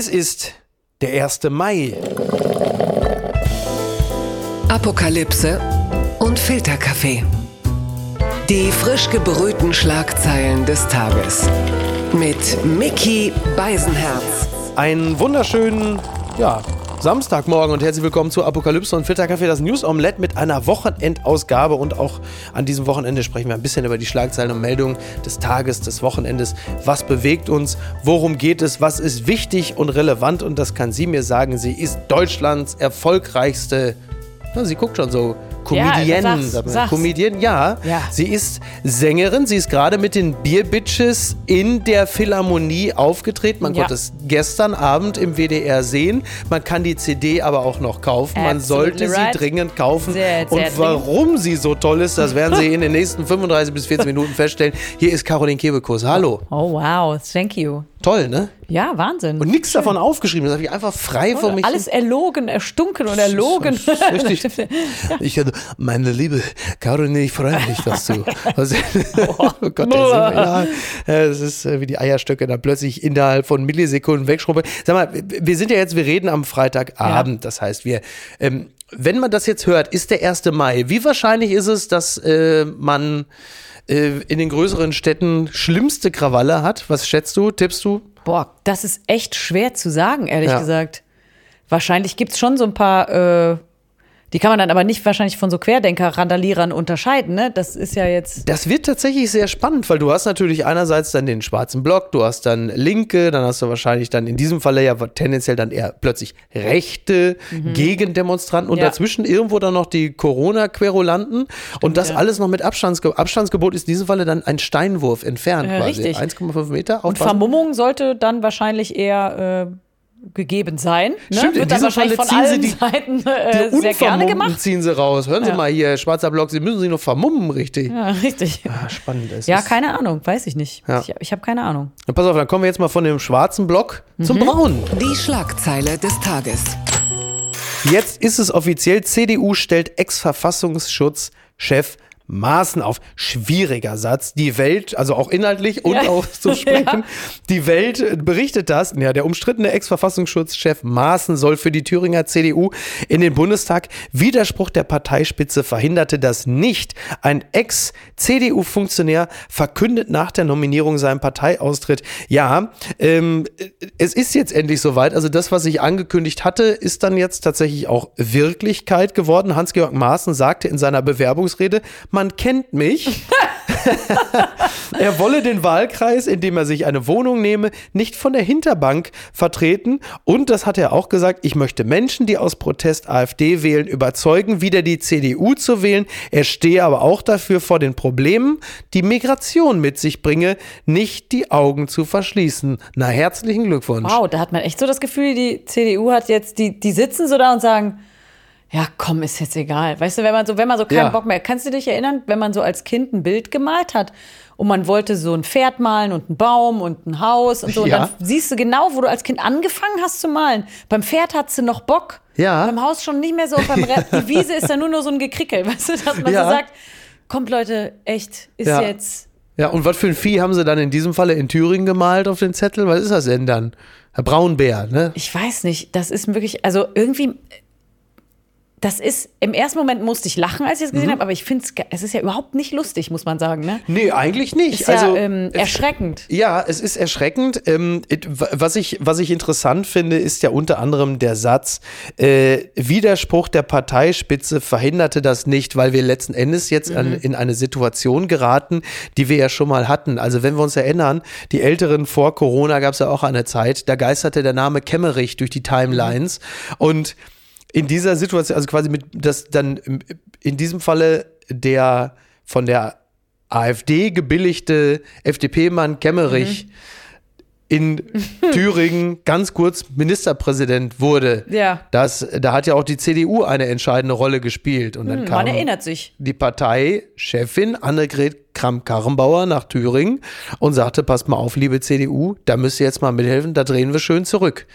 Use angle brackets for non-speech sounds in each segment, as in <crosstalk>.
Es ist der 1. Mai. Apokalypse und Filterkaffee. Die frisch gebrühten Schlagzeilen des Tages. Mit Mickey Beisenherz. Einen wunderschönen, ja, Samstagmorgen und herzlich willkommen zu Apokalypse und Filterkaffee, das News Omelette mit einer Wochenendausgabe. Und auch an diesem Wochenende sprechen wir ein bisschen über die Schlagzeilen und Meldungen des Tages, des Wochenendes. Was bewegt uns? Worum geht es? Was ist wichtig und relevant? Und das kann sie mir sagen. Sie ist Deutschlands erfolgreichste. Na, sie guckt schon so Comedienne, Ja, sag's, man. Comedienne, ja. Ja. Sie ist Sängerin. Sie ist gerade mit den Beer Bitches in der Philharmonie aufgetreten. Man Ja. konnte es gestern Abend im WDR sehen. Man kann die CD aber auch noch kaufen. Man Absolutely sollte right. sie dringend kaufen. Sehr, sehr Und dringend. warum sie so toll ist, das werden Sie in den nächsten <laughs> 35 bis 40 Minuten feststellen. Hier ist Caroline Kebekus. Hallo. Oh, wow, thank you. Toll, ne? Ja, Wahnsinn. Und nichts davon aufgeschrieben. Das habe ich einfach frei von mich. Alles erlogen, erstunken und erlogen. Richtig. <laughs> Ich hatte, meine liebe Caroline, ich freue mich, dass du. <laughs> Also, <laughs> oh Gott, der Sinn, ja, es ist äh, wie die Eierstöcke da plötzlich innerhalb von Millisekunden wegschrumpeln. Sag mal, wir sind ja jetzt, wir reden am Freitagabend. Das heißt, wir, ähm, wenn man das jetzt hört, ist der 1. Mai. Wie wahrscheinlich ist es, dass äh, man äh, in den größeren Städten schlimmste Krawalle hat? Was schätzt du, tippst du? Boah, das ist echt schwer zu sagen, ehrlich Ja. gesagt. Wahrscheinlich gibt es schon so ein paar, äh, die kann man dann aber nicht wahrscheinlich von so Querdenker-Randalierern unterscheiden, ne? Das ist ja jetzt. Das wird tatsächlich sehr spannend, weil du hast natürlich einerseits dann den schwarzen Block, du hast dann Linke, dann hast du wahrscheinlich dann in diesem Falle ja tendenziell dann eher plötzlich rechte Gegendemonstranten und Mhm. Ja. dazwischen irgendwo dann noch die Corona-Querulanten und das ja. alles noch mit Abstandsge Abstandsgebot ist in diesem Falle dann ein Steinwurf entfernt Äh, quasi. richtig. 1,5 Meter. Und aufpassen. Vermummung sollte dann wahrscheinlich eher äh, gegeben sein. Ne? Stimmt, in Wird dann diesem wahrscheinlich Falle von ziehen sie allen die- Seiten Die äh, sehr gerne gemacht. ziehen sie raus. Hören Sie Ja. mal hier, schwarzer Block, Sie müssen sich noch vermummen, richtig. Ja, richtig. Ah, spannend. Es Ja, ist- keine Ahnung, weiß ich nicht. Ja. Ich, ich habe keine Ahnung. Ja, pass auf, dann kommen wir jetzt mal von dem schwarzen Block zum Mhm. braunen. Die Schlagzeile des Tages. Jetzt ist es offiziell, CDU stellt Ex-Verfassungsschutz-Chef Maaßen auf. Schwieriger Satz. Die Welt, also auch inhaltlich und Ja. auch zu <laughs> sprechen, Ja. die Welt berichtet das. Ja, der umstrittene Ex-Verfassungsschutzchef Maaßen soll für die Thüringer CDU in den Bundestag. Widerspruch der Parteispitze verhinderte das nicht. Ein Ex-CDU-Funktionär verkündet nach der Nominierung seinen Parteiaustritt. Ja, ähm, es ist jetzt endlich soweit. Also das, was ich angekündigt hatte, ist dann jetzt tatsächlich auch Wirklichkeit geworden. Hans-Georg Maaßen sagte in seiner Bewerbungsrede, man kennt mich. <laughs> er wolle den Wahlkreis, in dem er sich eine Wohnung nehme, nicht von der Hinterbank vertreten. Und das hat er auch gesagt, ich möchte Menschen, die aus Protest AfD wählen, überzeugen, wieder die CDU zu wählen. Er stehe aber auch dafür, vor den Problemen, die Migration mit sich bringe, nicht die Augen zu verschließen. Na, herzlichen Glückwunsch. Wow, da hat man echt so das Gefühl, die CDU hat jetzt, die, die sitzen so da und sagen, ja, komm, ist jetzt egal. Weißt du, wenn man so, wenn man so keinen Ja. Bock mehr, kannst du dich erinnern, wenn man so als Kind ein Bild gemalt hat und man wollte so ein Pferd malen und einen Baum und ein Haus und so Ja. und dann siehst du genau, wo du als Kind angefangen hast zu malen. Beim Pferd hattest du noch Bock. Ja. Beim Haus schon nicht mehr so. Und beim Re die Wiese ist dann nur noch so ein Gekrickel, <laughs> weißt du, dass man Ja. so sagt, kommt Leute, echt, ist jetzt. Ja, und was für ein Vieh haben sie dann in diesem Falle in Thüringen gemalt auf den Zettel? Was ist das denn dann? Herr Braunbär, ne? Ich weiß nicht, das ist wirklich, also irgendwie, das ist, im ersten Moment musste ich lachen, als ich es gesehen Mhm. habe, aber ich finde es, es ist ja überhaupt nicht lustig, muss man sagen, ne? Nee, eigentlich nicht. Ist also, ja ähm, erschreckend. Ja, es ist erschreckend. Ähm, was, ich, was ich interessant finde, ist ja unter anderem der Satz, äh, Widerspruch der Parteispitze verhinderte das nicht, weil wir letzten Endes jetzt an, in eine Situation geraten, die wir ja schon mal hatten. Also wenn wir uns erinnern, die Älteren vor Corona gab es ja auch eine Zeit, da geisterte der Name Kemmerich durch die Timelines und in dieser Situation, also quasi mit das dann in diesem Falle der von der AfD gebilligte FDP-Mann Kemmerich in <laughs> Thüringen ganz kurz Ministerpräsident wurde. Ja. Das, da hat ja auch die CDU eine entscheidende Rolle gespielt. Und dann Hm, kam die Parteichefin Annegret Kramp-Karrenbauer nach Thüringen und sagte, passt mal auf, liebe CDU, da müsst ihr jetzt mal mithelfen, da drehen wir schön zurück.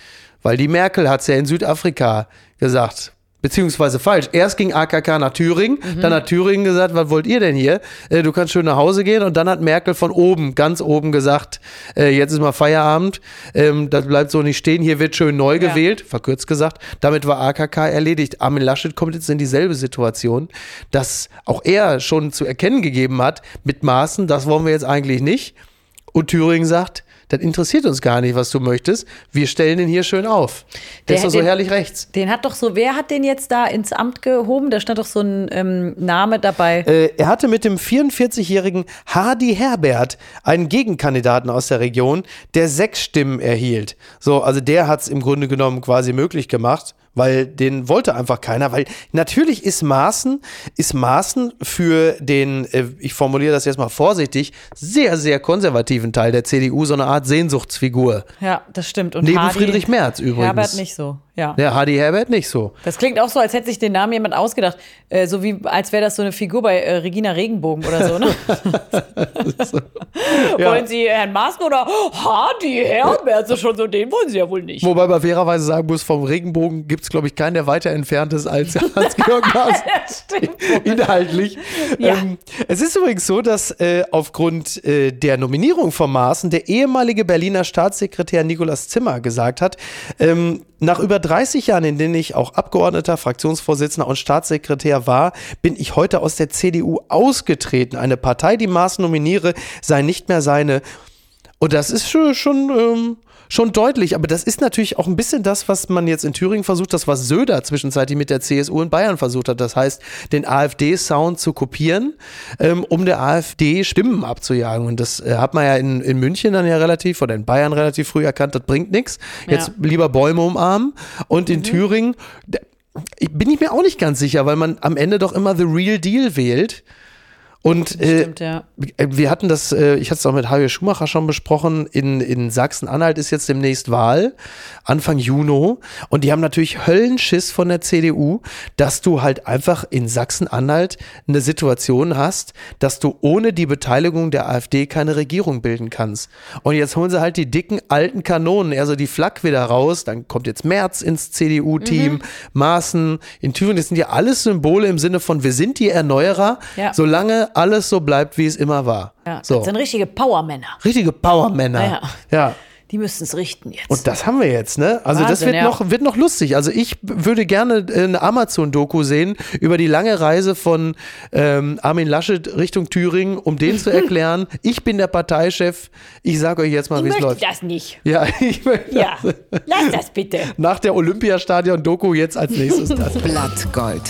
Weil die Merkel hat es ja in Südafrika gesagt, Beziehungsweise falsch. Erst ging AKK nach Thüringen, Mhm. dann hat Thüringen gesagt, was wollt ihr denn hier? Äh, du kannst schön nach Hause gehen. Und dann hat Merkel von oben, ganz oben gesagt, äh, jetzt ist mal Feierabend, ähm, das bleibt so nicht stehen, hier wird schön neu Ja. gewählt, verkürzt gesagt. Damit war AKK erledigt. Armin Laschet kommt jetzt in dieselbe Situation, dass auch er schon zu erkennen gegeben hat, mit Maßen, das wollen wir jetzt eigentlich nicht. Und Thüringen sagt, das interessiert uns gar nicht, was du möchtest. Wir stellen den hier schön auf. Der, Der ist doch so den- herrlich rechts. Den hat doch so, wer hat den jetzt da ins Amt gehoben? Da stand doch so ein ähm, Name dabei. Äh, er hatte mit dem 44-jährigen Hardy Herbert einen Gegenkandidaten aus der Region, der sechs Stimmen erhielt. So, also der hat es im Grunde genommen quasi möglich gemacht, weil den wollte einfach keiner, weil natürlich ist Maaßen, ist Maaßen für den, äh, ich formuliere das jetzt mal vorsichtig, sehr, sehr konservativen Teil der CDU so eine Art Sehnsuchtsfigur. ja, das stimmt. Und Neben Hardy- Friedrich Merz übrigens. Herbert nicht so, ja. Der Hardy Herbert nicht so. Das klingt auch so, als hätte sich den Namen jemand ausgedacht. Äh, so wie, als wäre das so eine Figur bei äh, Regina Regenbogen oder so, ne? <laughs> Ja. Wollen Sie Herrn Maaßen oder Hardy Herbert? So schon so, den wollen Sie ja wohl nicht. Wobei man fairerweise sagen muss, vom Regenbogen gibt es, glaube ich, keinen, der weiter entfernt ist als <laughs> Hans-Georg Maaßen. Inhaltlich. Ja. Ähm, es ist übrigens so, dass äh, aufgrund äh, der Nominierung von Maaßen der ehemalige Berliner Staatssekretär Nikolaus Zimmer gesagt hat, ähm, nach über 30 Jahren, in denen ich auch Abgeordneter, Fraktionsvorsitzender und Staatssekretär war, bin ich heute aus der CDU ausgetreten. Eine Partei, die Maaßen nominiere, sei nicht mehr seine. Und das ist schon, schon, ähm, schon deutlich. Aber das ist natürlich auch ein bisschen das, was man jetzt in Thüringen versucht, das, was Söder zwischenzeitlich mit der CSU in Bayern versucht hat. Das heißt, den AfD-Sound zu kopieren, ähm, um der AfD Stimmen abzujagen. Und das äh, hat man ja in, in München dann ja relativ oder in Bayern relativ früh erkannt, das bringt nichts. Jetzt Ja. lieber Bäume umarmen. Und in Thüringen. da- ich- Bin ich mir auch nicht ganz sicher, weil man am Ende doch immer The Real Deal wählt. Und äh, Stimmt, ja. wir hatten das, äh, ich hatte es auch mit Javier Schumacher schon besprochen, in, in Sachsen-Anhalt ist jetzt demnächst Wahl, Anfang Juni. Und die haben natürlich Höllenschiss von der CDU, dass du halt einfach in Sachsen-Anhalt eine Situation hast, dass du ohne die Beteiligung der AfD keine Regierung bilden kannst. Und jetzt holen sie halt die dicken alten Kanonen, also die Flak wieder raus, dann kommt jetzt Merz ins CDU-Team, Maaßen, in Thüringen, das sind ja alles Symbole im Sinne von, wir sind die Erneuerer, Ja. solange alles so bleibt, wie es immer war. ja. So. Das sind richtige Powermänner. Richtige Powermänner. Ja. ja. Die müssten es richten jetzt. Und das haben wir jetzt, ne? Also das Wahnsinn, wird ja. noch wird noch lustig. Also ich würde gerne äh, eine Amazon-Doku sehen über die lange Reise von ähm, Armin Laschet Richtung Thüringen, um denen zu <laughs> erklären, ich bin der Parteichef. Ich sage euch jetzt mal, wie es läuft. das nicht. Ja, <laughs> ich möchte Ja, lass das bitte. nach der Olympiastadion-Doku jetzt als nächstes <laughs> das. Blattgold.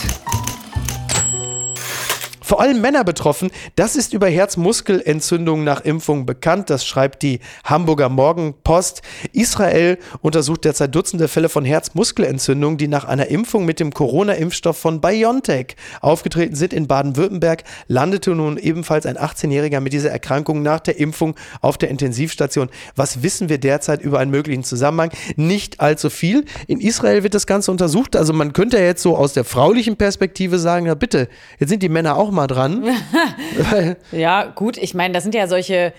Vor allem Männer betroffen. Das ist über Herzmuskelentzündungen nach Impfung bekannt. Das schreibt die Hamburger Morgenpost. Israel untersucht derzeit Dutzende Fälle von Herzmuskelentzündungen, die nach einer Impfung mit dem Corona-Impfstoff von BioNTech aufgetreten sind. In Baden-Württemberg landete nun ebenfalls ein 18-Jähriger mit dieser Erkrankung nach der Impfung auf der Intensivstation. Was wissen wir derzeit über einen möglichen Zusammenhang? Nicht allzu viel. In Israel wird das Ganze untersucht. Also man könnte ja jetzt so aus der fraulichen Perspektive sagen, ja bitte, jetzt sind die Männer auch mal dran. <laughs> Ja, gut, ich meine, das sind ja solche.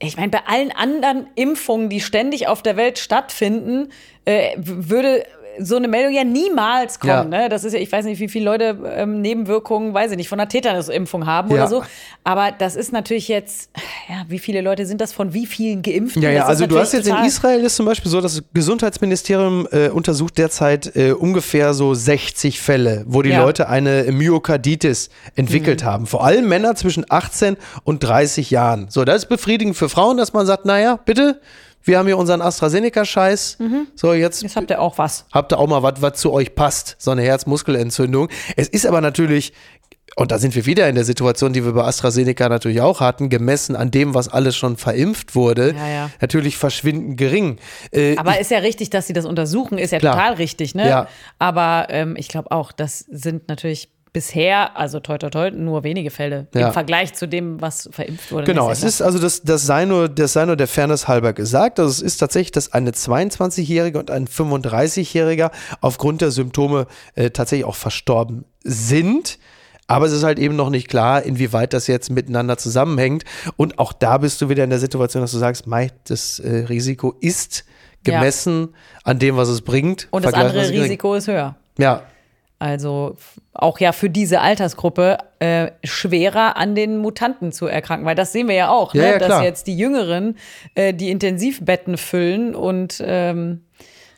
Ich meine, bei allen anderen Impfungen, die ständig auf der Welt stattfinden, äh, würde so eine Meldung ja niemals kommen. Ja. Ne? Das ist ja, ich weiß nicht, wie viele Leute ähm, Nebenwirkungen, weiß ich nicht, von einer Tetanusimpfung haben Ja. oder so. Aber das ist natürlich jetzt, ja, wie viele Leute sind das von wie vielen Geimpften? Ja, ja, Das also du hast jetzt in Israel ist zum Beispiel so, das Gesundheitsministerium äh, untersucht derzeit äh, ungefähr so 60 Fälle, wo die Ja. Leute eine Myokarditis entwickelt haben. Vor allem Männer zwischen 18 und 30 Jahren. So, das ist befriedigend für Frauen, dass man sagt, naja, bitte, wir haben hier unseren AstraZeneca-Scheiß. So, jetzt Jetzt habt ihr auch was. habt ihr auch mal was, was zu euch passt, so eine Herzmuskelentzündung. Es ist aber natürlich, und da sind wir wieder in der Situation, die wir bei AstraZeneca natürlich auch hatten, gemessen an dem, was alles schon verimpft wurde, Ja, ja. natürlich verschwindend gering. Äh, Aber ist ja richtig, dass sie das untersuchen, ist ja Klar. total richtig, ne? Ja. Aber ähm, ich glaube auch, das sind natürlich bisher, also toi toi toi, nur wenige Fälle Ja. im Vergleich zu dem, was verimpft wurde. Genau, Das es ja ist also das, das sei nur, das sei nur der Fairness halber gesagt. Also es ist tatsächlich, dass eine 22-Jährige und ein 35-Jähriger aufgrund der Symptome äh, tatsächlich auch verstorben sind. Aber es ist halt eben noch nicht klar, inwieweit das jetzt miteinander zusammenhängt. Und auch da bist du wieder in der Situation, dass du sagst, Mai, das äh, Risiko ist Ja. gemessen an dem, was es bringt. Und das andere. Risiko ist höher. Ja, also auch ja für diese Altersgruppe äh, schwerer an den Mutanten zu erkranken, weil das sehen wir ja auch, Ja, ne? ja, dass jetzt die Jüngeren äh, die Intensivbetten füllen und ähm,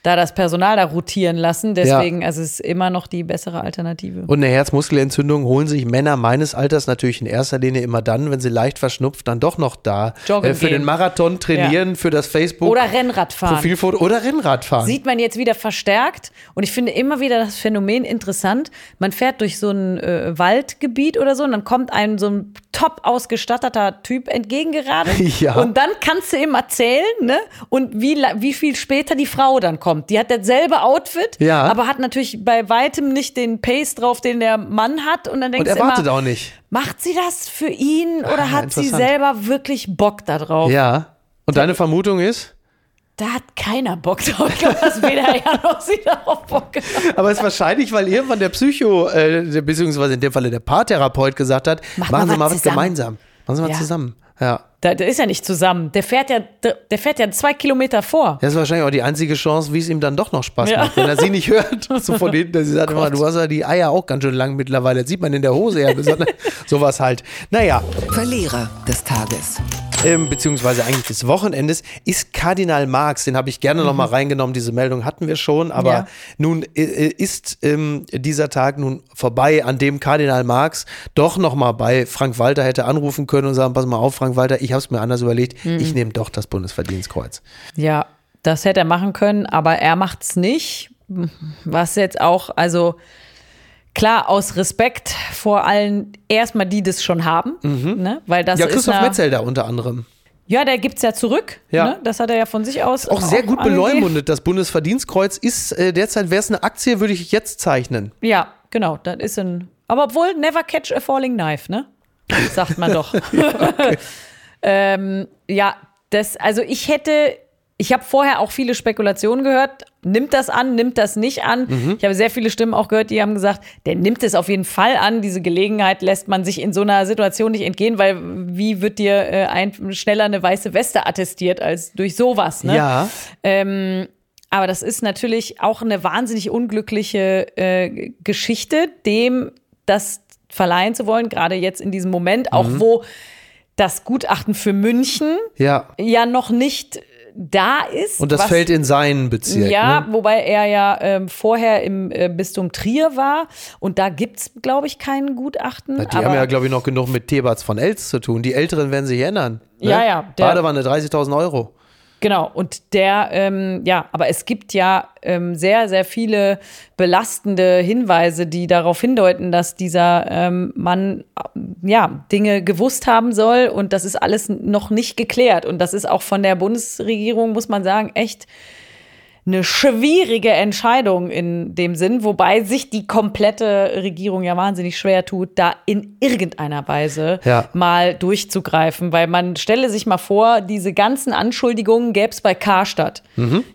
da das Personal da rotieren lassen. Deswegen, also es ist immer noch die bessere Alternative. Und eine Herzmuskelentzündung holen sich Männer meines Alters natürlich in erster Linie immer dann, wenn sie leicht verschnupft, dann doch noch da Joggen äh, für gehen. den Marathon trainieren, für das Facebook Oder Rennradfahren. Profilfoto oder Rennradfahren. Sieht man jetzt wieder verstärkt. Und ich finde immer wieder das Phänomen interessant. Man fährt durch so ein äh, Waldgebiet oder so und dann kommt einem so ein top ausgestatteter Typ entgegengeradelt. <laughs> Ja. Und dann kannst du ihm erzählen, ne? Und wie, wie viel später die Frau dann kommt. Die hat dasselbe Outfit, Ja. aber hat natürlich bei weitem nicht den Pace drauf, den der Mann hat. Und dann und denkst er du wartet immer, auch nicht. macht sie das für ihn oder Ah, hat sie selber wirklich Bock da drauf? Ja. Und deine Vermutung ist? Da hat keiner Bock drauf. Ich glaube, dass weder er noch sie darauf Bock haben. Aber es ist wahrscheinlich, weil irgendwann der Psycho, äh, beziehungsweise in dem Falle der Paartherapeut gesagt hat, Mach machen mal Sie mal was was zusammen. gemeinsam. Machen Sie mal Ja. zusammen. Ja. Der, der ist ja nicht zusammen. Der fährt ja, der, der fährt ja zwei Kilometer vor. Das ist wahrscheinlich auch die einzige Chance, wie es ihm dann doch noch Spaß Ja. macht. Wenn er sie nicht hört, <laughs> so von hinten, dass sie sagt immer, du hast ja die Eier auch ganz schön lang mittlerweile. Das sieht man in der Hose ja besonders. <laughs> Sowas halt. Naja, Verlierer des Tages. ähm, beziehungsweise eigentlich des Wochenendes, ist Kardinal Marx, den habe ich gerne noch mal reingenommen, diese Meldung hatten wir schon, aber Mhm. Ja. nun äh, ist ähm, dieser Tag nun vorbei, an dem Kardinal Marx doch noch mal bei Frank Walter hätte anrufen können und sagen, pass mal auf, Frank Walter, ich habe es mir anders überlegt, Mhm. ich nehme doch das Bundesverdienstkreuz. Ja, das hätte er machen können, aber er macht's nicht. Was jetzt auch, also klar, aus Respekt vor allen, erstmal die das schon haben, ne? weil das Mhm. Ja, ist Christoph eine, Metzelder unter anderem. Ja, der gibt's ja zurück. Ja. Ne? Das hat er ja von sich aus Auch sehr gut angegeben. beleumundet. Das Bundesverdienstkreuz ist äh, derzeit, wäre es eine Aktie, würde ich jetzt zeichnen. Ja, genau. Das ist ein. Aber obwohl, never catch a falling knife, ne? Sagt man doch. <laughs> <laughs> ähm, ja, das, also ich hätte, ich habe vorher auch viele Spekulationen gehört. Nimmt das an, nimmt das nicht an? Mhm. Ich habe sehr viele Stimmen auch gehört, die haben gesagt, der nimmt es auf jeden Fall an. Diese Gelegenheit lässt man sich in so einer Situation nicht entgehen, weil wie wird dir äh, ein, schneller eine weiße Weste attestiert als durch sowas, ne? Ja. Ähm, aber das ist natürlich auch eine wahnsinnig unglückliche äh, Geschichte, dem das verleihen zu wollen, gerade jetzt in diesem Moment, auch Mhm. wo das Gutachten für München Ja. ja noch nicht da ist. Und das was- fällt in seinen Bezirk. ja, Ne? wobei er ja ähm, vorher im äh, Bistum Trier war und da gibt es, glaube ich, kein Gutachten. Die aber haben ja, glaube ich, noch genug mit Thebats von Els zu tun. Die Älteren werden sich erinnern. Ne? Ja, ja, der- Badewanne 30.000 Euro. Genau, und der, ähm, ja, aber es gibt ja ähm, sehr, sehr viele belastende Hinweise, die darauf hindeuten, dass dieser ähm, Mann, äh, ja, Dinge gewusst haben soll und das ist alles noch nicht geklärt. Und das ist auch von der Bundesregierung, muss man sagen, echt eine schwierige Entscheidung in dem Sinn, wobei sich die komplette Regierung ja wahnsinnig schwer tut, da in irgendeiner Weise Ja. mal durchzugreifen, weil man stelle sich mal vor, diese ganzen Anschuldigungen gäbe es bei Karstadt.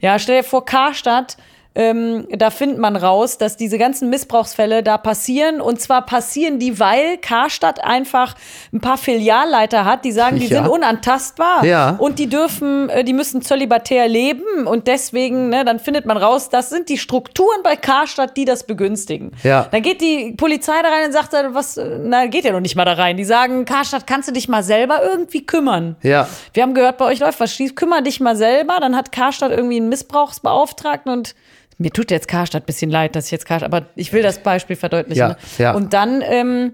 Ja, stell dir vor, Karstadt ähm, da findet man raus, dass diese ganzen Missbrauchsfälle da passieren. Und zwar passieren die, weil Karstadt einfach ein paar Filialleiter hat, die sagen, die Ja. sind unantastbar. Ja. Und die dürfen, äh, die müssen zölibatär leben. Und deswegen, ne, dann findet man raus, das sind die Strukturen bei Karstadt, die das begünstigen. Ja. Dann geht die Polizei da rein und sagt, äh, was, na, geht ja noch nicht mal da rein. Die sagen, Karstadt, kannst du dich mal selber irgendwie kümmern? Ja. Wir haben gehört, bei euch läuft was schief, kümmer dich mal selber. Dann hat Karstadt irgendwie einen Missbrauchsbeauftragten und mir tut jetzt Karstadt ein bisschen leid, dass ich jetzt Karstadt, aber ich will das Beispiel verdeutlichen. Ja, ne? ja. Und dann ähm,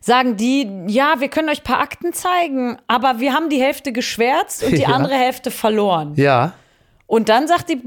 sagen die, ja, wir können euch ein paar Akten zeigen, aber wir haben die Hälfte geschwärzt und die <laughs> Ja. andere Hälfte verloren. Ja. Und dann sagt die,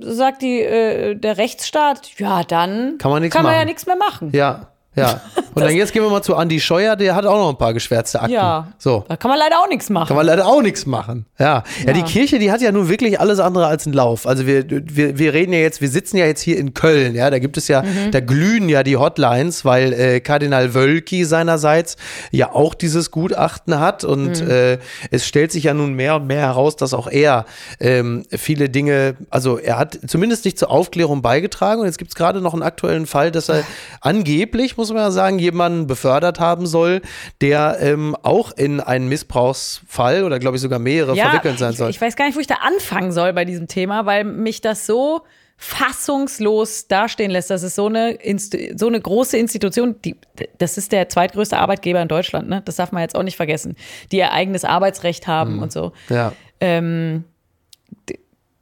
sagt die, äh, der Rechtsstaat, ja, dann Kann man kann man ja nichts mehr machen. Ja. Ja. <laughs> Und dann jetzt gehen wir mal zu Andi Scheuer, der hat auch noch ein paar geschwärzte Akten. Ja. So. Da kann man leider auch nichts machen. Kann man leider auch nichts machen. Ja. ja. die Kirche, die hat ja nun wirklich alles andere als einen Lauf. Also wir, wir, wir reden ja jetzt, wir sitzen ja jetzt hier in Köln, ja, da gibt es ja, Mhm. da glühen ja die Hotlines, weil äh, Kardinal Wölki seinerseits ja auch dieses Gutachten hat und Mhm. äh, es stellt sich ja nun mehr und mehr heraus, dass auch er ähm, viele Dinge, also er hat zumindest nicht zur Aufklärung beigetragen und jetzt gibt es gerade noch einen aktuellen Fall, dass er angeblich, muss man ja sagen, jemanden befördert haben soll, der ähm, auch in einen Missbrauchsfall oder glaube ich sogar mehrere verwickelt sein ich, soll. ich weiß gar nicht, wo ich da anfangen soll bei diesem Thema, weil mich das so fassungslos dastehen lässt. Das ist so eine, Inst- so eine große Institution, die, das ist der zweitgrößte Arbeitgeber in Deutschland, ne? Das darf man jetzt auch nicht vergessen, die ihr eigenes Arbeitsrecht haben und so. Ja. Ähm,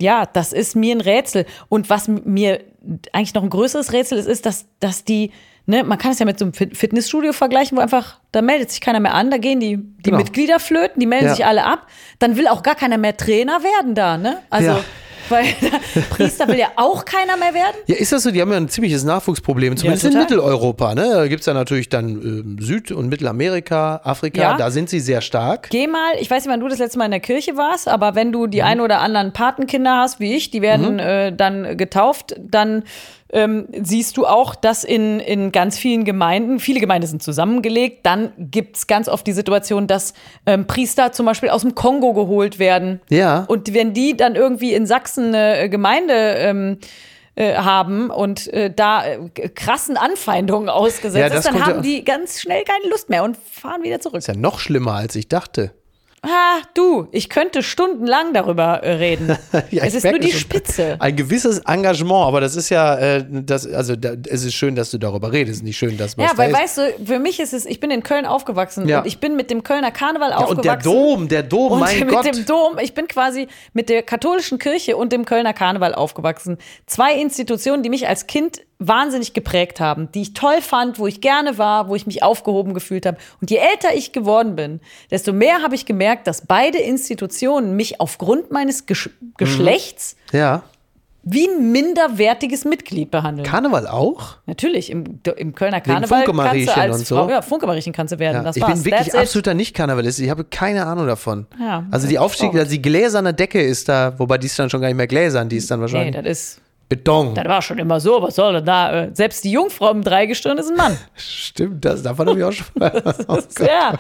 ja, das ist mir ein Rätsel. Und was mir eigentlich noch ein größeres Rätsel ist, ist, dass, dass die, ne, man kann es ja mit so einem Fit- Fitnessstudio vergleichen, wo einfach, da meldet sich keiner mehr an, da gehen die, die Genau. Mitglieder flöten, die melden Ja. sich alle ab, dann will auch gar keiner mehr Trainer werden da, ne? Also, Ja. weil <laughs> Priester will ja auch keiner mehr werden. Ja, ist das so? Die haben ja ein ziemliches Nachwuchsproblem, zumindest in total. Mitteleuropa. Ne? Da gibt es ja natürlich dann ähm, Süd- und Mittelamerika, Afrika, Ja. da sind sie sehr stark. Geh mal, ich weiß nicht, wann du das letzte Mal in der Kirche warst, aber wenn du die ein oder anderen Patenkinder hast, wie ich, die werden äh, dann getauft, dann ähm, siehst du auch, dass in, in ganz vielen Gemeinden, viele Gemeinden sind zusammengelegt, dann gibt es ganz oft die Situation, dass ähm, Priester zum Beispiel aus dem Kongo geholt werden. Ja. Und wenn die dann irgendwie in Sachsen eine äh, Gemeinde ähm, äh, haben und äh, da äh, krassen Anfeindungen ausgesetzt Ja, ist, dann kommt ja- haben die ganz schnell keine Lust mehr und fahren wieder zurück. Ist ja noch schlimmer, als ich dachte. Ah, du, ich könnte stundenlang darüber äh, reden. <laughs> Ja, es ist nur die. Spitze. Ein gewisses Engagement, aber das ist ja, äh, das, also da, es ist schön, dass du darüber redest, nicht schön, dass was Ja, weil da weißt du, für mich ist es, ich bin in Köln aufgewachsen Ja. und ich bin mit dem Kölner Karneval ja, und der aufgewachsen. Dom, der Dom, und mein <laughs> mit Gott. dem Dom, ich bin quasi mit der katholischen Kirche und dem Kölner Karneval aufgewachsen. Zwei Institutionen, die mich als Kind wahnsinnig geprägt haben, die ich toll fand, wo ich gerne war, wo ich mich aufgehoben gefühlt habe. Und je älter ich geworden bin, desto mehr habe ich gemerkt, dass beide Institutionen mich aufgrund meines Gesch Geschlechts ja. wie ein minderwertiges Mitglied behandeln. Karneval auch? Natürlich, im, im Kölner Karneval kannst du als und so. Frau, ja, Funke-Mariechen kannst du werden, Ja, das ich war's. bin wirklich That's absoluter Nicht-Karnevalist. Ich habe keine Ahnung davon. Ja, also die Aufstieg, also die gläserne Decke ist da, wobei die ist dann schon gar nicht mehr gläsern, die ist dann Nee, wahrscheinlich das ist, Beton. das war schon immer so, was soll denn da? äh, Selbst die Jungfrau im Dreigestirn ist ein Mann. <laughs> Stimmt, das, davon habe ich auch schon mal. <laughs> Oh Gott. ja.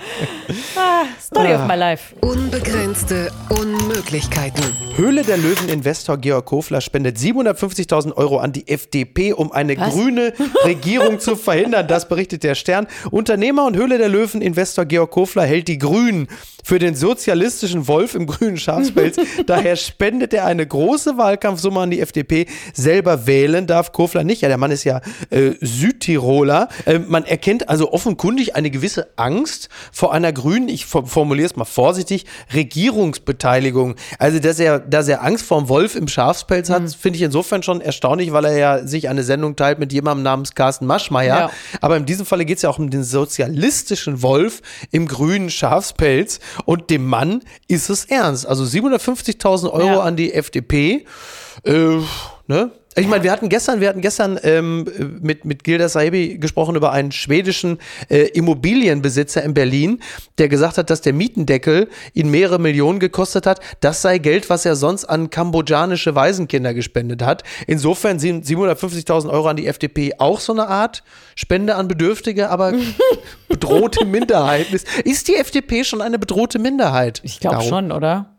Ah, Story of my life. Unbegrenzte Unmöglichkeiten. Höhle der Löwen-Investor Georg Kofler spendet 750.000 Euro an die FDP, um eine Was? grüne Regierung zu verhindern. Das berichtet der Stern. Unternehmer und Höhle der Löwen-Investor Georg Kofler hält die Grünen für den sozialistischen Wolf im grünen Schafspelz. <laughs> Daher spendet er eine große Wahlkampfsumme an die FDP. Selber wählen darf Kofler nicht. Ja, der Mann ist ja äh, Südtiroler. Äh, man erkennt also offenkundig eine gewisse Angst vor einer grünen, ich for- formuliere es mal vorsichtig, Regierungsbeteiligung. Also, dass er, dass er Angst vor dem Wolf im Schafspelz hat, finde ich insofern schon erstaunlich, weil er ja sich eine Sendung teilt mit jemandem namens Carsten Maschmeyer. Ja. Aber in diesem Falle geht es ja auch um den sozialistischen Wolf im grünen Schafspelz. Und dem Mann ist es ernst. Also 750.000 Euro Ja. an die FDP. Äh, ne? Ich meine, wir hatten gestern, wir hatten gestern ähm, mit, mit Gilda Sahibi gesprochen über einen schwedischen äh, Immobilienbesitzer in Berlin, der gesagt hat, dass der Mietendeckel ihn mehrere Millionen gekostet hat. Das sei Geld, was er sonst an kambodschanische Waisenkinder gespendet hat. Insofern sind 750.000 Euro an die FDP auch so eine Art Spende an Bedürftige, aber <laughs> bedrohte Minderheiten. Ist, ist die FDP schon eine bedrohte Minderheit? Ich glaube schon, oder?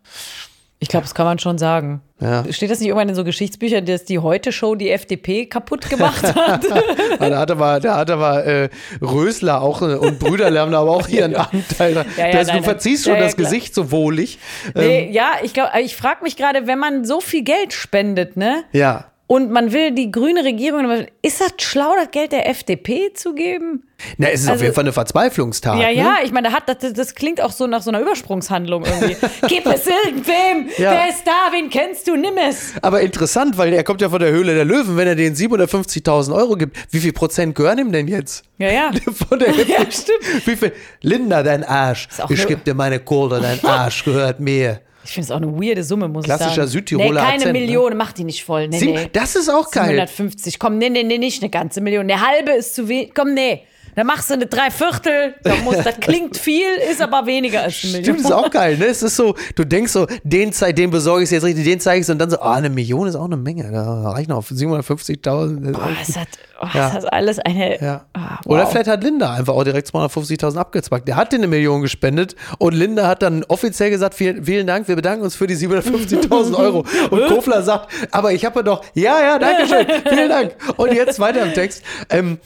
Ich glaube, das kann man schon sagen. Ja. Steht das nicht irgendwann in so Geschichtsbüchern, dass die Heute-Show die FDP kaputt gemacht <laughs> hat? <laughs> Da hat aber, da hat aber äh, Rösler auch äh, und Brüderle haben da aber auch ihren <laughs> Anteil. Ja, ja, das, nein, du verziehst schon das klar. Gesicht so wohlig. nee, ja, ich glaube, ich frage mich gerade, wenn man so viel Geld spendet, ne? Ja. Und man will die grüne Regierung, ist das schlau, das Geld der FDP zu geben? Na, es ist auf Also- jeden Fall eine Verzweiflungstat. Ja, ne? ja, ich meine, da hat, das, das klingt auch so nach so einer Übersprungshandlung irgendwie. <laughs> Gib es irgendwem! Ja. Wer ist da? Wen kennst du? Nimm es! Aber interessant, weil er kommt ja von der Höhle der Löwen. Wenn er denen 750.000 Euro gibt, wie viel Prozent gehören ihm denn jetzt? Ja, ja. <laughs> Von der <laughs> Ja, stimmt. Wie viel? Linda, dein Arsch. Ich eine- geb dir meine Kohle, dein Arsch gehört mir. Ich finde es auch eine weirde Summe, muss Klassischer ich sagen. Südtiroler Nee, keine Akzent, ne? Million, mach die nicht voll. Nee, Sieben- nee. Das ist auch geil. 750, komm, nee, nee, nee, nicht eine ganze Million. Eine halbe ist zu wenig. Komm, nee. Dann machst du eine Dreiviertel. Da muss, das klingt viel, ist aber weniger als eine Million. Stimmt, ist auch geil, ne? Es ist so, du denkst so, den, den besorge ich jetzt richtig, den zeige ich und dann so, ah, eine Million ist auch eine Menge. Da reicht noch auf 750.000. Boah, es hat, oh, Ja. hat alles eine. Ja. Oder wow. vielleicht hat Linda einfach auch direkt 250.000 abgezwackt. Der hat dir eine Million gespendet und Linda hat dann offiziell gesagt, vielen, vielen Dank, wir bedanken uns für die 750.000 <laughs> Euro. Und Kofler sagt, aber ich habe doch, ja, ja, danke schön, vielen Dank. Und jetzt weiter im Text. Ähm,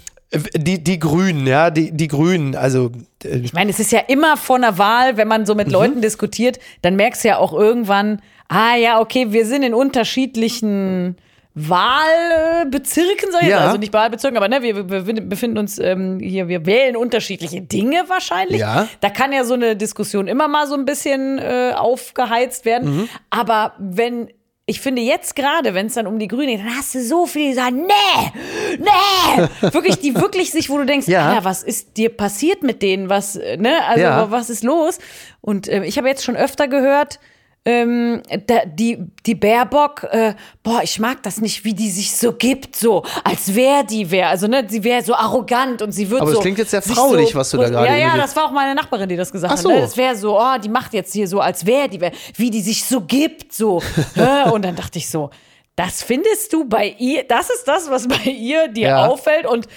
die, die Grünen, ja, die, die Grünen, also äh, Ich meine, es ist ja immer vor einer Wahl, wenn man so Mhm. mit Leuten diskutiert, dann merkst du ja auch irgendwann, ah ja, okay, wir sind in unterschiedlichen Wahlbezirken, sag ich Ja. also nicht Wahlbezirken, aber ne, wir, wir befinden uns ähm, hier, wir wählen unterschiedliche Dinge wahrscheinlich. Ja. Da kann ja so eine Diskussion immer mal so ein bisschen äh, aufgeheizt werden. Mhm. Aber wenn, ich finde jetzt gerade, wenn es dann um die Grünen geht, dann hast du so viele, die sagen, nee, nee, <laughs> wirklich, die wirklich sich, wo du denkst, Ja. Alter, was ist dir passiert mit denen, was, äh, ne, also Ja. was ist los? Und äh, ich habe jetzt schon öfter gehört, ähm, da, die, die Baerbock, äh, boah, ich mag das nicht, wie die sich so gibt, so, als wäre die wer. Also, ne, sie wäre so arrogant und sie wird Aber so. es klingt jetzt sehr fraulich, was du da gerade Ja, ja, das war auch meine Nachbarin, die das gesagt Ach hat. so. Ne? Das wäre so, oh, die macht jetzt hier so, als wäre die wer, wie die sich so gibt, so. <laughs> Und dann dachte ich so, das findest du bei ihr, das ist das, was bei ihr dir Ja. auffällt und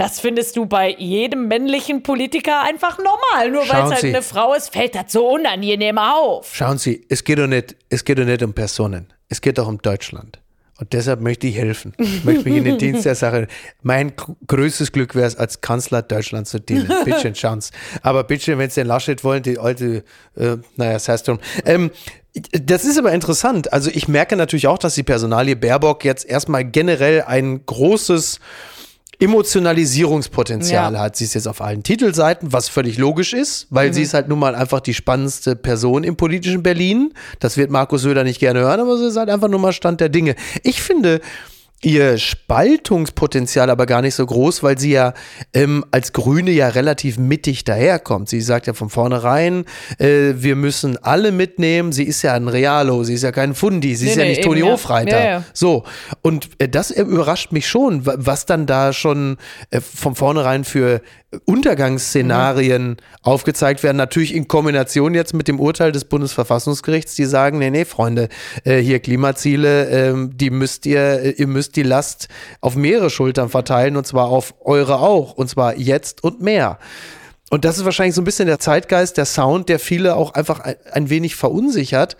das findest du bei jedem männlichen Politiker einfach normal. Nur weil es halt Sie. eine Frau ist, fällt das so unangenehm auf. Schauen Sie, es geht doch nicht, es geht doch nicht um Personen. Es geht doch um Deutschland. Und deshalb möchte ich helfen. Ich möchte mich in den Dienst der Sache. <laughs> Mein gr- größtes Glück wäre es, als Kanzler Deutschlands zu dienen. <laughs> Bitte schauen Sie. Aber bitte, wenn Sie den Laschet wollen, die alte, äh, naja, das heißt drum. Ähm, das ist aber interessant. Also ich merke natürlich auch, dass die Personalie Baerbock jetzt erstmal generell ein großes Emotionalisierungspotenzial Ja. hat. Sie ist jetzt auf allen Titelseiten, was völlig logisch ist, weil sie ist halt nun mal einfach die spannendste Person im politischen Berlin. Das wird Markus Söder nicht gerne hören, aber sie ist halt einfach nur mal Stand der Dinge. Ich finde ihr Spaltungspotenzial aber gar nicht so groß, weil sie ja ähm, als Grüne ja relativ mittig daherkommt. Sie sagt ja von vornherein, äh, wir müssen alle mitnehmen. Sie ist ja ein Realo, sie ist ja kein Fundi, sie Nee, ist ja nee, nicht eben, Toni ja. Hofreiter. Ja, ja. So, und äh, das überrascht mich schon, wa- was dann da schon äh, von vornherein für Untergangsszenarien aufgezeigt werden. Natürlich in Kombination jetzt mit dem Urteil des Bundesverfassungsgerichts, die sagen, nee, nee, Freunde, äh, hier Klimaziele, ähm, die müsst ihr, äh, ihr müsst die Last auf mehrere Schultern verteilen und zwar auf eure auch und zwar jetzt und mehr. Und das ist wahrscheinlich so ein bisschen der Zeitgeist, der Sound, der viele auch einfach ein, ein wenig verunsichert,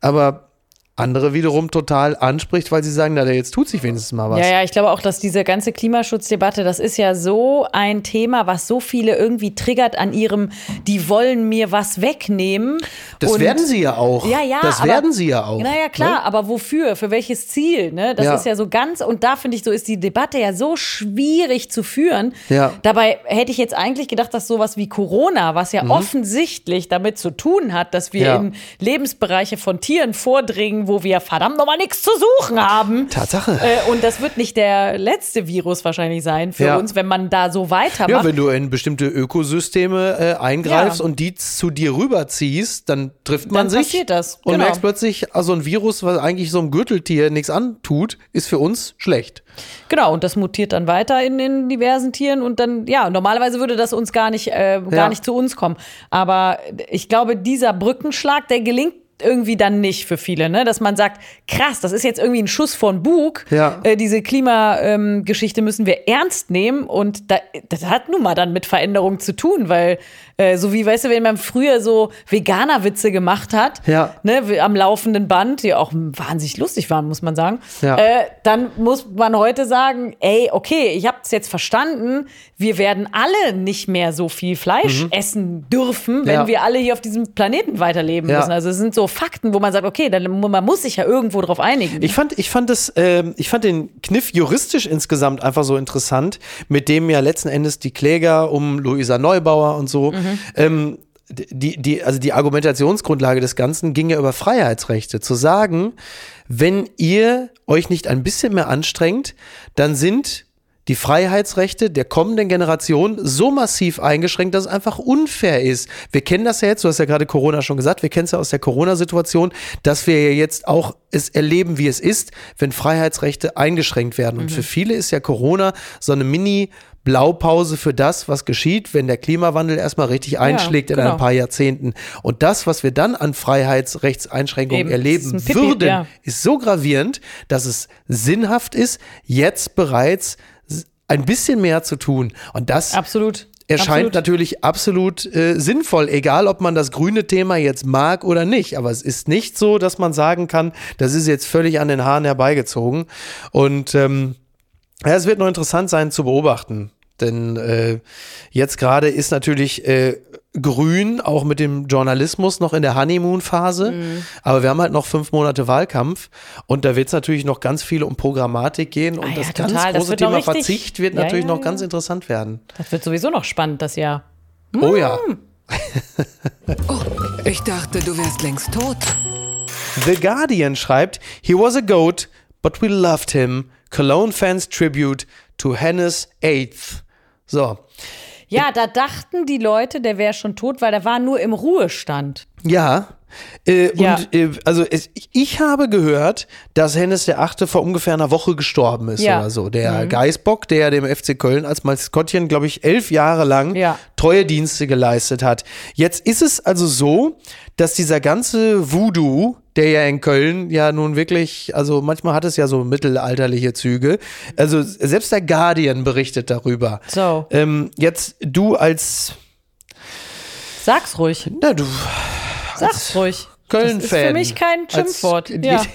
aber andere wiederum total anspricht, weil sie sagen, na, jetzt tut sich wenigstens mal was. Ja, ja, ich glaube auch, dass diese ganze Klimaschutzdebatte, das ist ja so ein Thema, was so viele irgendwie triggert an ihrem, die wollen mir was wegnehmen. Das Und- werden sie ja auch. Ja, ja. Das aber, werden sie ja auch. Naja, klar, Ne? aber wofür? Für welches Ziel? Ne? Das Ja. ist ja so ganz, und da finde ich, so ist die Debatte ja so schwierig zu führen. Ja. Dabei hätte ich jetzt eigentlich gedacht, dass sowas wie Corona, was ja offensichtlich damit zu tun hat, dass wir Mhm. Ja. in Lebensbereiche von Tieren vordringen, wo wir verdammt nochmal nichts zu suchen haben. Tatsache. Äh, und das wird nicht der letzte Virus wahrscheinlich sein für Ja. uns, wenn man da so weitermacht. Ja, wenn du in bestimmte Ökosysteme äh, eingreifst Ja. und die zu dir rüberziehst, dann trifft man Dann sich passiert das, und genau. merkst plötzlich, also ein Virus, was eigentlich so einem Gürteltier nichts antut, ist für uns schlecht. Genau, und das mutiert dann weiter in den diversen Tieren und dann, ja, normalerweise würde das uns gar nicht, äh, gar Ja. nicht zu uns kommen. Aber ich glaube, dieser Brückenschlag, der gelingt irgendwie dann nicht für viele, ne? Dass man sagt, krass, das ist jetzt irgendwie ein Schuss von Bug. Ja. Äh, diese Klimageschichte müssen wir ernst nehmen und da, das hat nun mal dann mit Veränderung zu tun, weil äh, so wie, weißt du, wenn man früher so Veganer-Witze gemacht hat, Ja. ne, am laufenden Band, die auch wahnsinnig lustig waren, muss man sagen, Ja. äh, dann muss man heute sagen, ey, okay, ich habe es jetzt verstanden, wir werden alle nicht mehr so viel Fleisch essen dürfen, wenn Mhm. Wir alle hier auf diesem Planeten weiterleben müssen. Also es sind so Fakten, wo man sagt, okay, dann, man muss sich ja irgendwo drauf einigen. Ich fand, ich fand das, ähm, ich fand den Kniff juristisch insgesamt einfach so interessant, mit dem ja letzten Endes die Kläger um Luisa Neubauer und so, ähm, die, die, also die Argumentationsgrundlage des Ganzen ging ja über Freiheitsrechte. Zu sagen, wenn ihr euch nicht ein bisschen mehr anstrengt, dann sind die Freiheitsrechte der kommenden Generation so massiv eingeschränkt, dass es einfach unfair ist. Wir kennen das ja jetzt, du hast ja gerade Corona schon gesagt, wir kennen es ja aus der Corona-Situation, dass wir ja jetzt auch es erleben, wie es ist, wenn Freiheitsrechte eingeschränkt werden. Und für viele ist ja Corona so eine Mini- Blaupause für das, was geschieht, wenn der Klimawandel erstmal richtig einschlägt in genau. ein paar Jahrzehnten. Und das, was wir dann an Freiheitsrechtseinschränkungen Eben, erleben ist Pipi, würden, ja. ist so gravierend, dass es sinnhaft ist, jetzt bereits ein bisschen mehr zu tun. Und das Absolut. erscheint Absolut. natürlich absolut äh, sinnvoll, egal ob man das grüne Thema jetzt mag oder nicht. Aber es ist nicht so, dass man sagen kann, das ist jetzt völlig an den Haaren herbeigezogen. Und ähm, ja, es wird noch interessant sein zu beobachten. Denn äh, jetzt gerade ist natürlich äh, grün, auch mit dem Journalismus noch in der Honeymoon-Phase. Mhm. Aber wir haben halt noch fünf Monate Wahlkampf und da wird es natürlich noch ganz viel um Programmatik gehen und Ah ja, das ganz total. Das große noch Thema richtig- Verzicht wird Ja, natürlich ja, noch ja. ganz interessant werden. Das wird sowieso noch spannend, das Jahr. Oh ja. <laughs> Oh, ich dachte, du wärst längst tot. The Guardian schreibt, he was a goat, but we loved him. Cologne fans tribute to Hennes Eighth. So. Ja, da dachten die Leute, der wäre schon tot, weil der war nur im Ruhestand. Ja. Äh, Ja. Und äh, also es, ich habe gehört, dass Hennes der Achte vor ungefähr einer Woche gestorben ist Ja. Mhm. oder so. Der Geißbock, der dem FC Köln als Maskottchen, glaube ich, elf Jahre lang Ja. treue Dienste geleistet hat. Jetzt ist es also so, dass dieser ganze Voodoo, der ja in Köln ja nun wirklich, also manchmal hat es ja so mittelalterliche Züge. Also selbst der Guardian berichtet darüber. So. Ähm, jetzt du als, Sag's ruhig. na du, Sag's ruhig. Köln-Fan. Das ist für mich kein Schimpfwort. Ja. <laughs>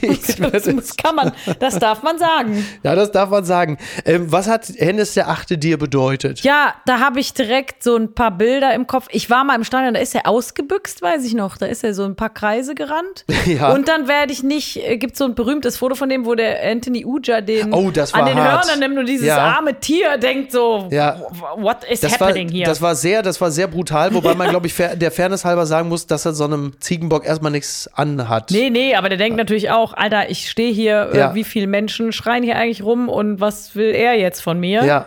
Das, das kann man, das darf man sagen. Ja, das darf man sagen. Ähm, was hat Hennes der Achte dir bedeutet? Ja, da habe ich direkt so ein paar Bilder im Kopf. Ich war mal im Stadion, da ist er ausgebüxt, weiß ich noch. Da ist er so ein paar Kreise gerannt. <laughs> Ja. Und dann werde ich nicht, äh, gibt so ein berühmtes Foto von dem, wo der Anthony Uja den Oh, das war an den hart. Hörnern nimmt und dieses Ja. arme Tier denkt so, Ja. what is Das war, happening here? das war sehr, das war sehr brutal, wobei man, glaube ich, der Fairness halber sagen muss, dass er so einem Ziegenbock erstmal nichts anhat. Nee, nee, aber der denkt natürlich auch, Alter, ich stehe hier, Ja. äh, wie viele Menschen schreien hier eigentlich rum und was will er jetzt von mir? Ja.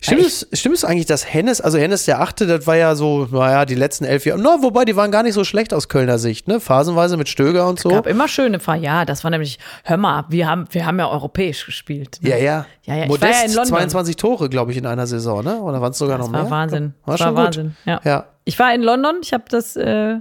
Stimmt es, stimmt es eigentlich, dass Hennes, also Hennes der Achte, das war ja so, naja, die letzten elf Jahre, no, wobei die waren gar nicht so schlecht aus Kölner Sicht, ne? Phasenweise mit Stöger und so. gab immer schöne Fahr. Ja, das war nämlich, hör mal, wir haben, wir haben ja europäisch gespielt. ne? Ja, ja. Ja, ja, ich Modest war ja in London. 22 Tore, glaube ich, in einer Saison, ne? Oder waren es sogar Das noch war mehr? Wahnsinn. War Das war schon gut. Wahnsinn. Ja. Ja. Ich war in London, ich habe das, äh,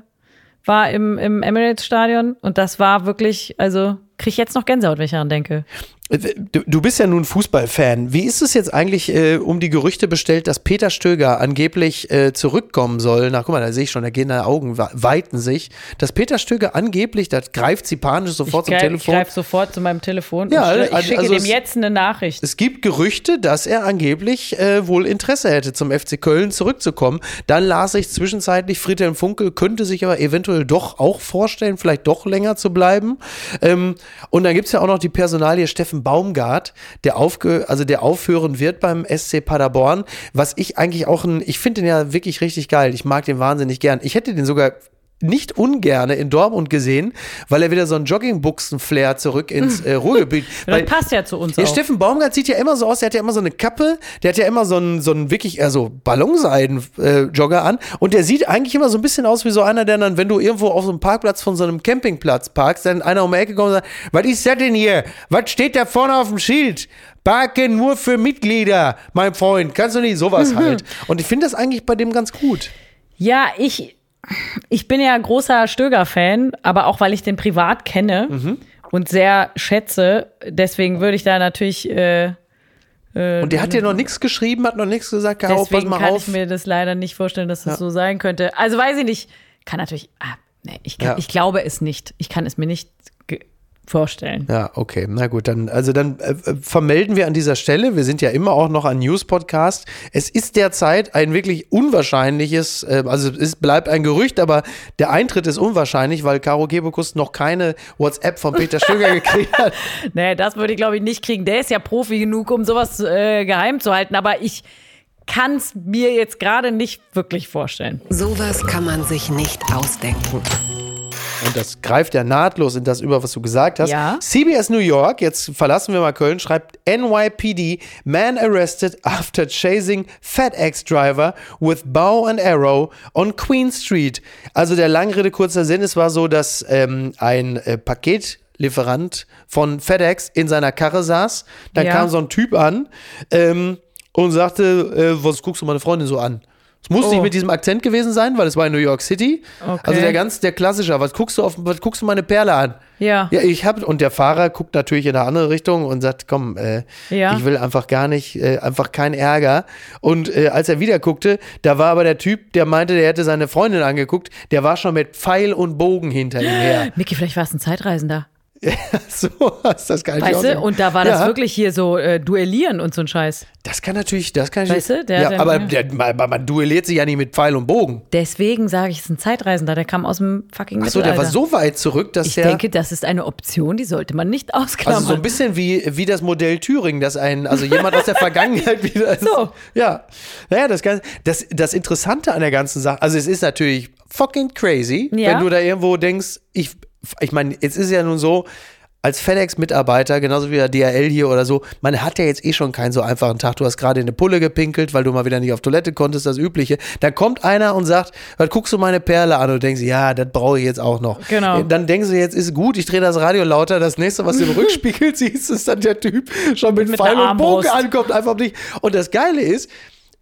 war im, im Emirates-Stadion und das war wirklich, also kriege ich jetzt noch Gänsehaut, wenn ich daran denke. Du, bist ja nun Fußballfan. Wie ist es jetzt eigentlich äh, um die Gerüchte bestellt, dass Peter Stöger angeblich äh, zurückkommen soll? Na, guck mal, da sehe ich schon, da gehen deine Augen weiten sich. Dass Peter Stöger angeblich, da greift sie panisch sofort ich zum Telefon. Ich greife sofort zu meinem Telefon Ja, und ich, also- schicke also dem jetzt eine Nachricht. Es gibt Gerüchte, dass er angeblich äh, wohl Interesse hätte, zum FC Köln zurückzukommen. Dann las ich zwischenzeitlich, Friedhelm Funkel könnte sich aber eventuell doch auch vorstellen, vielleicht doch länger zu bleiben. Ähm, und dann gibt es ja auch noch die Personalie Steffen Baumgart, der, aufge also der aufhören wird beim SC Paderborn. Was ich eigentlich auch ein, ich finde den ja wirklich richtig geil. Ich mag den wahnsinnig gern. Ich hätte den sogar nicht ungerne in Dortmund gesehen, weil er wieder so einen Joggingbuchsen-Flair zurück ins äh, <laughs> Ruhrgebiet. das weil, passt ja zu uns ja, auch. Steffen Baumgart sieht ja immer so aus, der hat ja immer so eine Kappe, der hat ja immer so einen, so einen wirklich eher so Ballonseiden-Jogger an und der sieht eigentlich immer so ein bisschen aus wie so einer, der dann, wenn du irgendwo auf so einem Parkplatz von so einem Campingplatz parkst, dann einer um die Ecke kommt und sagt, was ist das denn hier? Was steht da vorne auf dem Schild? Parken nur für Mitglieder, mein Freund. Kannst du nicht sowas <laughs> halt? Und ich finde das eigentlich bei dem ganz gut. Ja, ich, ich bin ja großer Stöger-Fan, aber auch weil ich den privat kenne Mhm. und sehr schätze. Deswegen würde ich da natürlich, äh, Und der hat dir noch nichts geschrieben, hat noch nichts gesagt, hau, pass deswegen mal kann auf. ich mir das leider nicht vorstellen, dass das so sein könnte. Also weiß ich nicht. Kann natürlich, ah, nee, ich, kann, Ja. ich glaube es nicht. Ich kann es mir nicht vorstellen. Ja, okay, na gut, dann also dann äh, äh, vermelden wir an dieser Stelle, wir sind ja immer auch noch ein News-Podcast. Es ist derzeit ein wirklich unwahrscheinliches, äh, also es bleibt ein Gerücht, aber der Eintritt ist unwahrscheinlich, weil Caro Kebekus noch keine WhatsApp von Peter Stöger gekriegt hat. <laughs> Nee, das würde ich glaube ich nicht kriegen. Der ist ja Profi genug, um sowas äh, geheim zu halten. Aber ich kann es mir jetzt gerade nicht wirklich vorstellen. Sowas kann man sich nicht ausdenken. Und das greift ja nahtlos in das über, was du gesagt hast. Ja. CBS New York, jetzt verlassen wir mal Köln, schreibt NYPD, man arrested after chasing FedEx driver with bow and arrow on Queen Street. Also der Langrede kurzer Sinn, es war so, dass ähm, ein äh, Paketlieferant von FedEx in seiner Karre saß. Dann Ja. kam so ein Typ an ähm, und sagte, äh, was guckst du meine Freundin so an? Es muss Oh. nicht mit diesem Akzent gewesen sein, weil es war in New York City. Okay. Also der ganz, der Klassischer, was guckst du auf, was guckst du meine Perle an? Ja. Ja, ich hab, und der Fahrer guckt natürlich in eine andere Richtung und sagt, komm, äh, Ja. ich will einfach gar nicht, äh, einfach keinen Ärger. Und äh, als er wieder guckte, da war aber der Typ, der meinte, der hätte seine Freundin angeguckt, der war schon mit Pfeil und Bogen hinter ihm her. <gasps> Micky, vielleicht war es ein Zeitreisender. <laughs> so hast das gar nicht Weißt du? Und da war das Ja. wirklich hier so äh, Duellieren und so ein Scheiß. Das kann natürlich, das kann Weißt du, der- ja, der- aber ja. der, man, man duelliert sich ja nicht mit Pfeil und Bogen. Deswegen sage ich, es ist ein Zeitreisender, der kam aus dem fucking Achso, der Mittelalter. war so weit zurück, dass ich der. denke, das ist eine Option, die sollte man nicht ausklammern. also so ein bisschen wie, wie das Modell Thüringen, dass ein, also jemand aus der <laughs> Vergangenheit wieder ist. So. Ja. Naja, das, Ganze- das, das Interessante an der ganzen Sache, also es ist natürlich fucking crazy, Ja. wenn du da irgendwo denkst, ich, ich meine, jetzt ist es ja nun so, als FedEx-Mitarbeiter, genauso wie der DHL hier oder so, man hat ja jetzt eh schon keinen so einfachen Tag. Du hast gerade in eine Pulle gepinkelt, weil du mal wieder nicht auf Toilette konntest, das Übliche. Dann kommt einer und sagt, was guckst du meine Perle an und denkst, ja, das brauche ich jetzt auch noch. Genau. Dann denkst du, jetzt ist gut, ich drehe das Radio lauter. Das nächste, was du im <laughs> Rückspiegel siehst, ist dann der Typ schon mit, Mit Pfeil und Bogen ankommt, einfach dich. Und das Geile ist,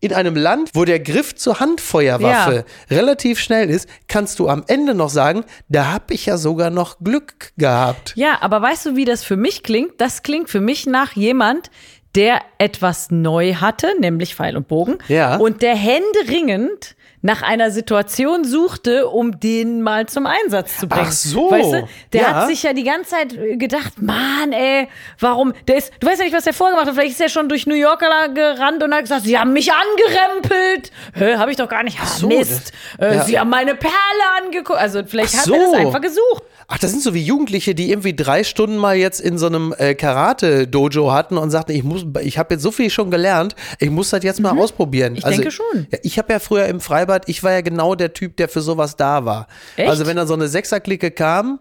in einem Land, wo der Griff zur Handfeuerwaffe relativ schnell ist, kannst du am Ende noch sagen, da habe ich ja sogar noch Glück gehabt. Ja, aber weißt du, wie das für mich klingt? Das klingt für mich nach jemand, der etwas neu hatte, nämlich Pfeil und Bogen. Ja. Und der händeringend nach einer Situation suchte, um den mal zum Einsatz zu bringen. Ach so. Weißt du, der Ja. hat sich ja die ganze Zeit gedacht, Mann, ey, warum, der ist, du weißt ja nicht, was der vorgemacht hat, vielleicht ist er schon durch New York gerannt und hat gesagt, sie haben mich angerempelt. Hä, hab ich doch gar nicht. Ah, so, Mist. das- Äh, ja. Sie haben meine Perle angeguckt. Also vielleicht Ach hat er das so. einfach gesucht. Ach, das sind so wie Jugendliche, die irgendwie drei Stunden mal jetzt in so einem äh, Karate-Dojo hatten und sagten, ich muss, ich habe jetzt so viel schon gelernt, ich muss das jetzt mal ausprobieren. Mhm. Ich also, denke schon. Ja, ich habe ja früher im Freibad, ich war ja genau der Typ, der für sowas da war. Echt? Also wenn da so eine Sechserklicke kam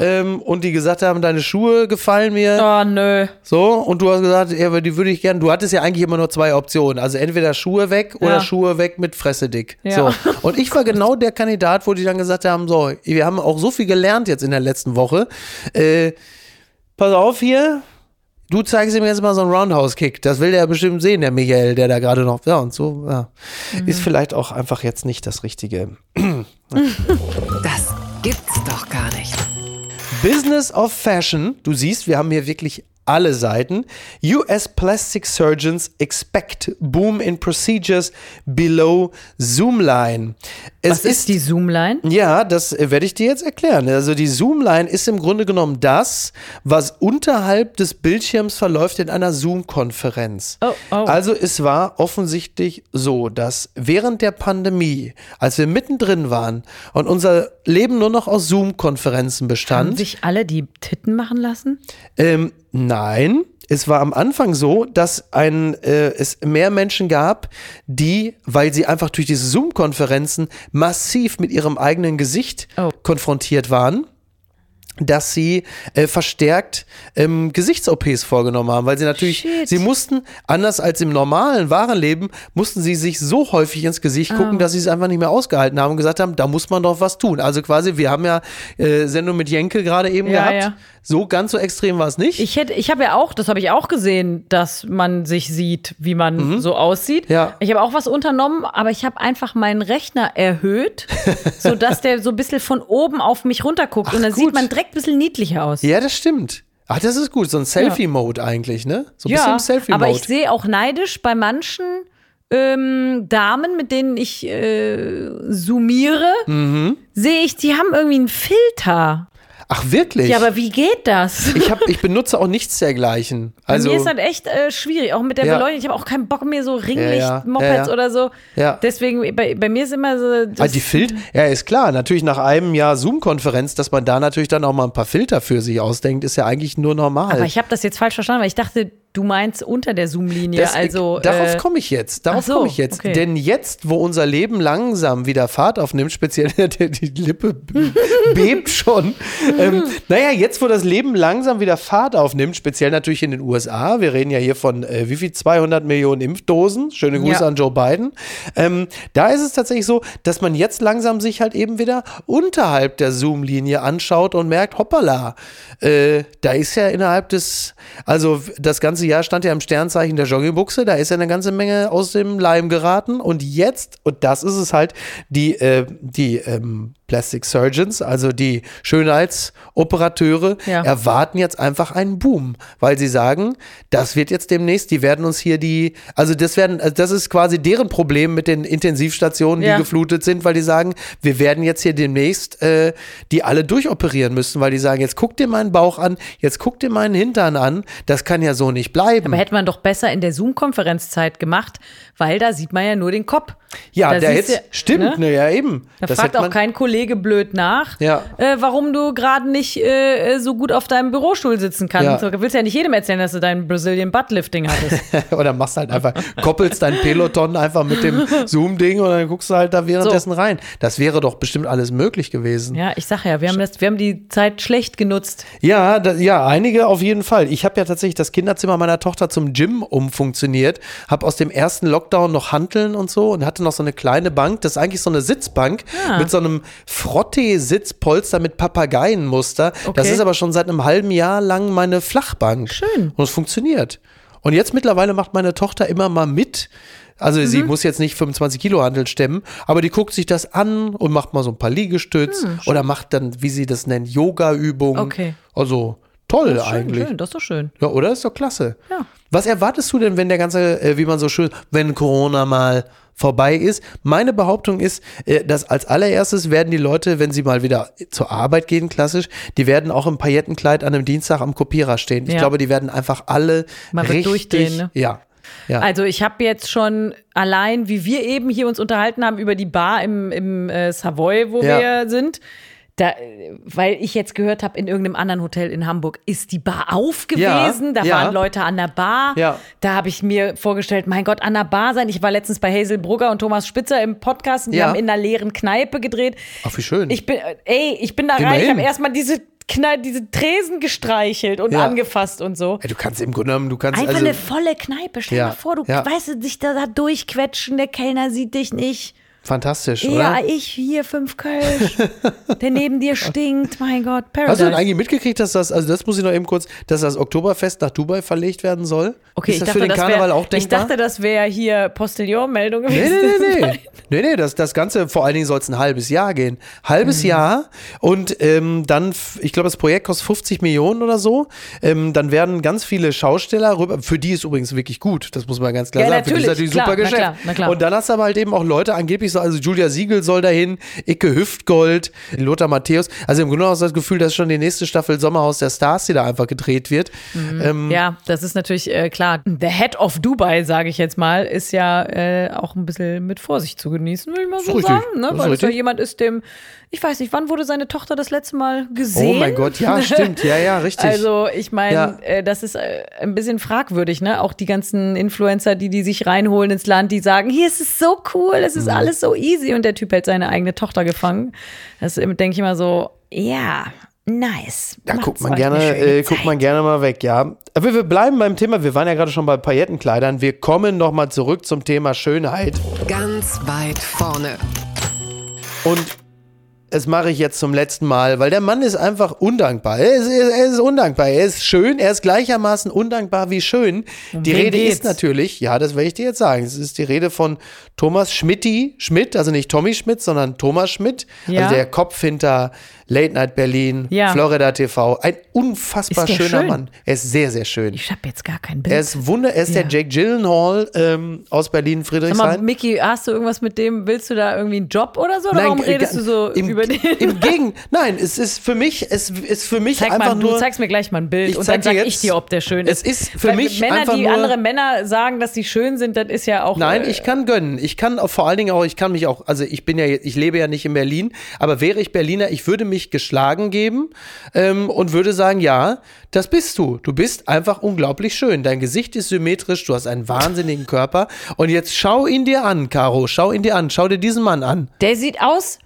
ähm, und die gesagt haben, deine Schuhe gefallen mir, Oh, nö. so, und du hast gesagt, ja, aber die würde ich gerne, du hattest ja eigentlich immer nur zwei Optionen, also entweder Schuhe weg oder Ja. Schuhe weg mit Fresse dick. Ja. So. <laughs> Und ich war genau der Kandidat, wo die dann gesagt haben, so, wir haben auch so viel gelernt jetzt in der letzten Woche. Äh, pass auf hier, du zeigst ihm jetzt mal so einen Roundhouse-Kick. Das will der bestimmt sehen, der Michael, der da gerade noch, ja, und so, ja. Mhm. Ist vielleicht auch einfach jetzt nicht das Richtige. <laughs> Das gibt's doch gar nicht. Business of Fashion. Du siehst, wir haben hier wirklich alle Seiten. US Plastic Surgeons expect boom in procedures below Zoomline. Es Was ist die Zoomline? ja, das äh, werde ich dir jetzt erklären. Also die Zoomline ist im Grunde genommen das, was unterhalb des Bildschirms verläuft in einer Zoom-Konferenz. Oh, oh. Also es war offensichtlich so, dass während der Pandemie, als wir mittendrin waren und unser Leben nur noch aus Zoom-Konferenzen Haben bestand, sich alle die Titten machen lassen? ähm, nein, es war am Anfang so, dass ein, äh, es mehr Menschen gab, die, weil sie einfach durch diese Zoom-Konferenzen massiv mit ihrem eigenen Gesicht Oh. konfrontiert waren dass sie äh, verstärkt ähm, Gesichts-OPs vorgenommen haben, weil sie natürlich, Shit. sie mussten, anders als im normalen, wahren Leben, mussten sie sich so häufig ins Gesicht gucken, dass sie es einfach nicht mehr ausgehalten haben und gesagt haben, da muss man doch was tun. Also quasi, wir haben ja äh, Sendung mit Jenke gerade eben Ja, gehabt. ja. So ganz so extrem war es nicht. Ich hätte, ich habe ja auch, das habe ich auch gesehen, dass man sich sieht, wie man so aussieht. Mhm. Ja. Ich habe auch was unternommen, aber ich habe einfach meinen Rechner erhöht, <laughs> sodass der so ein bisschen von oben auf mich runterguckt. und dann gut. sieht man direkt ein bisschen niedlicher aus. ja, das stimmt. Ach, das ist gut. So ein Selfie-Mode eigentlich, ne? So ein bisschen im Selfie-Mode. aber ich sehe auch neidisch bei manchen ähm, Damen, mit denen ich äh, zoomiere, Mhm. sehe ich, die haben irgendwie einen Filter. Ach, wirklich? Ja, aber wie geht das? ich, hab, ich benutze auch nichts dergleichen. Bei Also, mir ist das echt äh, schwierig, auch mit der Ja. Beleuchtung. Ich habe auch keinen Bock mehr so. Ringlicht-Mopeds oder so. Ja. Deswegen, bei, bei mir ist immer so. Ah, die Filter, ja, ist klar. Natürlich nach einem Jahr Zoom-Konferenz, dass man da natürlich dann auch mal ein paar Filter für sich ausdenkt, ist ja eigentlich nur normal. aber ich habe das jetzt falsch verstanden, weil ich dachte, du meinst unter der Zoom-Linie. Das- Also, darauf äh, komme ich jetzt. Darauf so, komme ich jetzt. okay. Denn jetzt, wo unser Leben langsam wieder Fahrt aufnimmt, speziell die, die Lippe <laughs> bebt schon. ähm, <laughs> naja, jetzt, wo das Leben langsam wieder Fahrt aufnimmt, speziell natürlich in den USA, wir reden ja hier von äh, wie viel 200 Millionen Impfdosen. Schöne Grüße Ja. an Joe Biden. Ähm, da ist es tatsächlich so, dass man jetzt langsam sich halt eben wieder unterhalb der Zoom-Linie anschaut und merkt, hoppala, äh, da ist ja innerhalb des, also das ganze Jahr stand ja im Sternzeichen der Joggingbuchse, da ist ja eine ganze Menge aus dem Leim geraten. Und jetzt, und das ist es halt, die, äh, die ähm, Plastic Surgeons, also die Schönheitsoperateure, Ja. erwarten jetzt einfach einen Boom, weil sie sagen, das wird jetzt demnächst, die werden uns hier die, also das werden, also das ist quasi deren Problem mit den Intensivstationen, die Ja. geflutet sind, weil die sagen, wir werden jetzt hier demnächst äh, die alle durchoperieren müssen, weil die sagen, jetzt guck dir meinen Bauch an, jetzt guck dir meinen Hintern an, das kann ja so nicht bleiben. Aber hätte man doch besser in der Zoom-Konferenzzeit gemacht, weil da sieht man ja nur den Kopf. ja, da der jetzt, stimmt, ne? ja eben. Da Das fragt auch kein Kollege blöd nach, Ja. äh, warum du gerade nicht äh, so gut auf deinem Bürostuhl sitzen kannst. Ja. Du willst ja nicht jedem erzählen, dass du dein Brazilian Buttlifting hattest. <laughs> Oder machst halt einfach, koppelst dein Peloton einfach mit dem <laughs> Zoom-Ding und dann guckst du halt da währenddessen rein. Das wäre doch bestimmt alles möglich gewesen. ja, ich sag ja, wir haben, das, wir haben die Zeit schlecht genutzt. Ja, da, ja, einige auf jeden Fall. Ich habe ja tatsächlich das Kinderzimmer meiner Tochter zum Gym umfunktioniert, habe aus dem ersten Lockdown noch Hanteln und so und hatte noch so eine kleine Bank. Das ist eigentlich so eine Sitzbank Ah. mit so einem Frottee-Sitzpolster mit Papageienmuster. Das Okay. ist aber schon seit einem halben Jahr lang meine Flachbank. Schön. Und es funktioniert. Und jetzt mittlerweile macht meine Tochter immer mal mit. Also sie Mhm. muss jetzt nicht 25 Kilo Handeln stemmen, aber die guckt sich das an und macht mal so ein paar Liegestütz oder macht dann, wie sie das nennt, Yoga-Übungen. Hm, Okay. Also toll Das schön, eigentlich. schön, das ist doch schön. Ja, oder? Ist doch klasse. Ja. Was erwartest du denn, wenn der ganze, äh, wie man so schön, wenn Corona mal vorbei ist? Meine Behauptung ist, äh, dass als allererstes werden die Leute, wenn sie mal wieder zur Arbeit gehen, klassisch, die werden auch im Paillettenkleid an einem Dienstag am Kopierer stehen. Ich Ja. glaube, die werden einfach alle Man wird richtig, durchdrehen, ne? ja. Ja. Also ich habe jetzt schon allein, wie wir eben hier uns unterhalten haben über die Bar im, im äh, Savoy, wo Ja. wir sind. Da, weil ich jetzt gehört habe, in irgendeinem anderen Hotel in Hamburg ist die Bar auf gewesen. Ja, da ja. waren Leute an der Bar. Ja. Da habe ich mir vorgestellt, mein Gott, an der Bar sein. Ich war letztens bei Hazel Brugger und Thomas Spitzer im Podcast und die Ja. haben in einer leeren Kneipe gedreht. Ach, wie schön. Ich bin, ey, ich bin da rein, ich habe erstmal diese, Knall, diese Tresen gestreichelt und Ja. angefasst und so. Ey, du kannst im Grunde genommen, du kannst Einfach also, eine volle Kneipe. Stell Ja, dir vor, du ja. weißt dich da, da durchquetschen, der Kellner sieht dich nicht. Fantastisch, Ja, oder? ich hier fünf Kölsch. <laughs> der neben dir stinkt. Mein Gott, Hast du Paradise. denn eigentlich mitgekriegt, dass das, also das muss ich noch eben kurz, dass das Oktoberfest nach Dubai verlegt werden soll? okay, ist ich das dachte, für den das Karneval wär, auch ich denkbar? dachte, das wäre hier Postillon-Meldung Nee, gewesen. nee, nee, nee. <laughs> Nee, nee, das, das Ganze, vor allen Dingen soll es ein halbes Jahr gehen. Halbes Mhm. Jahr und ähm, dann, ich glaube, das Projekt kostet 50 Millionen oder so. Ähm, dann werden ganz viele Schausteller rüber, für die ist übrigens wirklich gut, das muss man ganz klar Ja, sagen. Für die ist natürlich, natürlich klar, super na Geschäft. klar, na klar. Und dann hast du aber halt eben auch Leute, angeblich so, also Julia Siegel soll dahin, Icke Hüftgold, Lothar Matthäus. Also im Grunde genommen hast du das Gefühl, dass schon die nächste Staffel Sommerhaus der Stars, die da einfach gedreht wird. Ähm, Ja, das ist natürlich äh, klar. The Head of Dubai, sage ich jetzt mal, ist ja äh, auch ein bisschen mit Vorsicht zu genießen, will ich mal so richtig, sagen. Ne? Weil es ja jemand ist, dem, ich weiß nicht, wann wurde seine Tochter das letzte Mal gesehen? Oh mein Gott, ja, <laughs> stimmt. Ja, ja, richtig. Also ich meine, Ja. äh, das ist äh, ein bisschen fragwürdig, ne? Auch die ganzen Influencer, die die sich reinholen ins Land, die sagen, hier ist es so cool, es Mhm. ist alles so easy und der Typ hält seine eigene Tochter gefangen. Das denke ich immer so, ja, nice. Da Macht's guckt man gerne, äh, guckt man gerne mal weg, ja. Aber wir bleiben beim Thema. Wir waren ja gerade schon bei Paillettenkleidern. Wir kommen noch mal zurück zum Thema Schönheit. Ganz weit vorne. Und das mache ich jetzt zum letzten Mal, weil der Mann ist einfach undankbar. Er ist, er ist undankbar. Er ist schön. Er ist gleichermaßen undankbar wie schön. die wen Rede geht's? ist natürlich, ja, das werde ich dir jetzt sagen. Es ist die Rede von Thomas Schmidti, Schmidt, also nicht Tommy Schmidt, sondern Thomas Schmidt. Ja. Also der Kopf hinter Late Night Berlin, Ja. Florida TV. Ein unfassbar schöner schön? Mann. Er ist sehr, sehr schön. Ich habe jetzt gar kein Bild. Er ist Wunder, er ist Ja. der Jake Gyllenhaal ähm, aus Berlin, Sag mal, Friedrichshain. Mickey, hast du irgendwas mit dem? Willst du da irgendwie einen Job oder so? Oder warum äh, redest du so im, über den? Im Gegen, nein, es ist für mich, es ist für mich Zeig einfach mal, nur. du zeigst mir gleich mal ein Bild und dann sag jetzt- ich dir, ob der schön ist. Es ist für Weil mich Männer, einfach die nur- andere Männer sagen, dass sie schön sind, das ist ja auch. Nein, äh, ich kann gönnen. Ich kann auch vor allen Dingen auch, ich kann mich auch, also ich bin ja, ich lebe ja nicht in Berlin, aber wäre ich Berliner, ich würde mich geschlagen geben ähm, und würde sagen, ja, das bist du. Du bist einfach unglaublich schön. Dein Gesicht ist symmetrisch, du hast einen wahnsinnigen Körper und jetzt schau ihn dir an, Caro, schau ihn dir an, schau dir diesen Mann an. Der sieht aus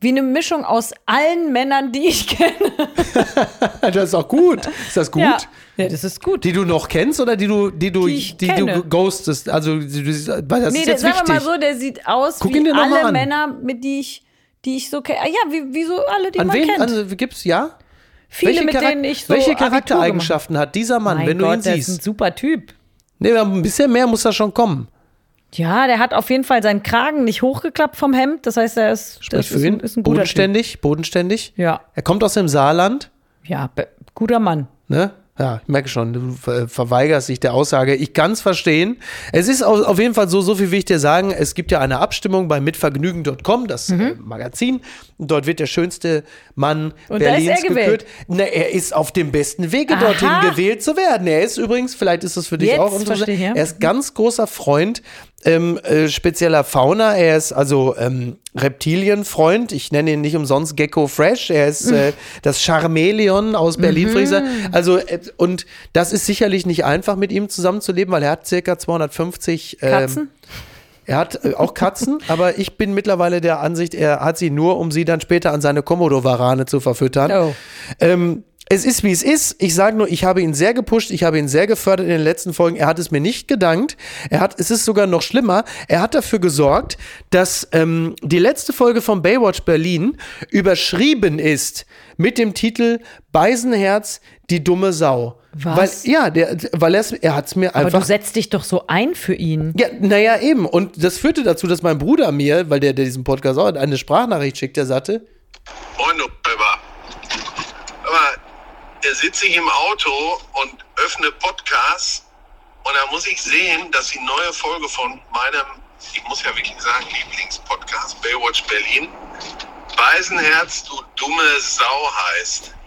wie eine Mischung aus allen Männern, die ich <laughs> kenne. <laughs> Das ist auch gut. Ist das gut? Ja, ja das ist gut. Die du noch kennst oder die du, die du, Die die du ghostest? Also, du- weil das nee, ist der, jetzt sagen wichtig. wir mal so, der sieht aus Guck wie alle. Männer, mit die ich, die ich so kenne. Ah, ja, wie, wie so alle, die An man wen? kennt. Also, gibt's ja? Viele, welche mit Charak- denen ich so welche Charaktereigenschaften hat dieser Mann, habe. wenn du mein ihn Gott, der ist ein siehst? super Typ. Nee, ein bisschen mehr muss da schon kommen. Ja, der hat auf jeden Fall seinen Kragen nicht hochgeklappt vom Hemd. Das heißt, er ist, das ist, ein, ist ein guter Typ. bodenständig, bodenständig. Ja. Er kommt aus dem Saarland, Ja, guter Mann. ne? Ja, ich merke schon, du ver- verweigerst dich der Aussage. Ich kann es verstehen. Es ist auf, jeden Fall so, so viel will ich dir sagen. Es gibt ja eine Abstimmung bei mitvergnügen.com, das Mhm. äh, Magazin. Und dort wird der schönste Mann Und Berlins er gewählt. gekürt. Na, er ist auf dem besten Wege, Aha. dorthin gewählt zu werden. Er ist übrigens, vielleicht ist es für dich Jetzt auch interessant, verstehe er ist ganz großer Freund ähm, äh, spezieller Fauna. Er ist also ähm, Reptilienfreund. Ich nenne ihn nicht umsonst Gecko Fresh. Er ist äh, <laughs> das Charmeleon aus Berlin, Frieser. Also, äh, und das ist sicherlich nicht einfach, mit ihm zusammenzuleben, weil er hat circa 250 ähm, Katzen? er hat äh, auch Katzen, <laughs> aber ich bin mittlerweile der Ansicht, er hat sie nur, um sie dann später an seine Komodo-Warane zu verfüttern. Oh. Ähm, es ist, wie es ist. Ich sage nur, ich habe ihn sehr gepusht, ich habe ihn sehr gefördert in den letzten Folgen. Er hat es mir nicht gedankt. Er hat, es ist sogar noch schlimmer, er hat dafür gesorgt, dass ähm, die letzte Folge von Baywatch Berlin überschrieben ist mit dem Titel Beisenherz, die dumme Sau. Was? Weil, ja, der, weil er hat es mir Aber einfach du setzt dich doch so ein für ihn. ja, naja, eben. Und das führte dazu, dass mein Bruder mir, weil der, der diesen Podcast auch hat, eine Sprachnachricht schickt, der sagte, Moin. Aber da sitze ich im Auto und öffne Podcasts und da muss ich sehen, dass die neue Folge von meinem, ich muss ja wirklich sagen, Lieblingspodcast Baywatch Berlin, Beisenherz, du dumme Sau heißt. <laughs>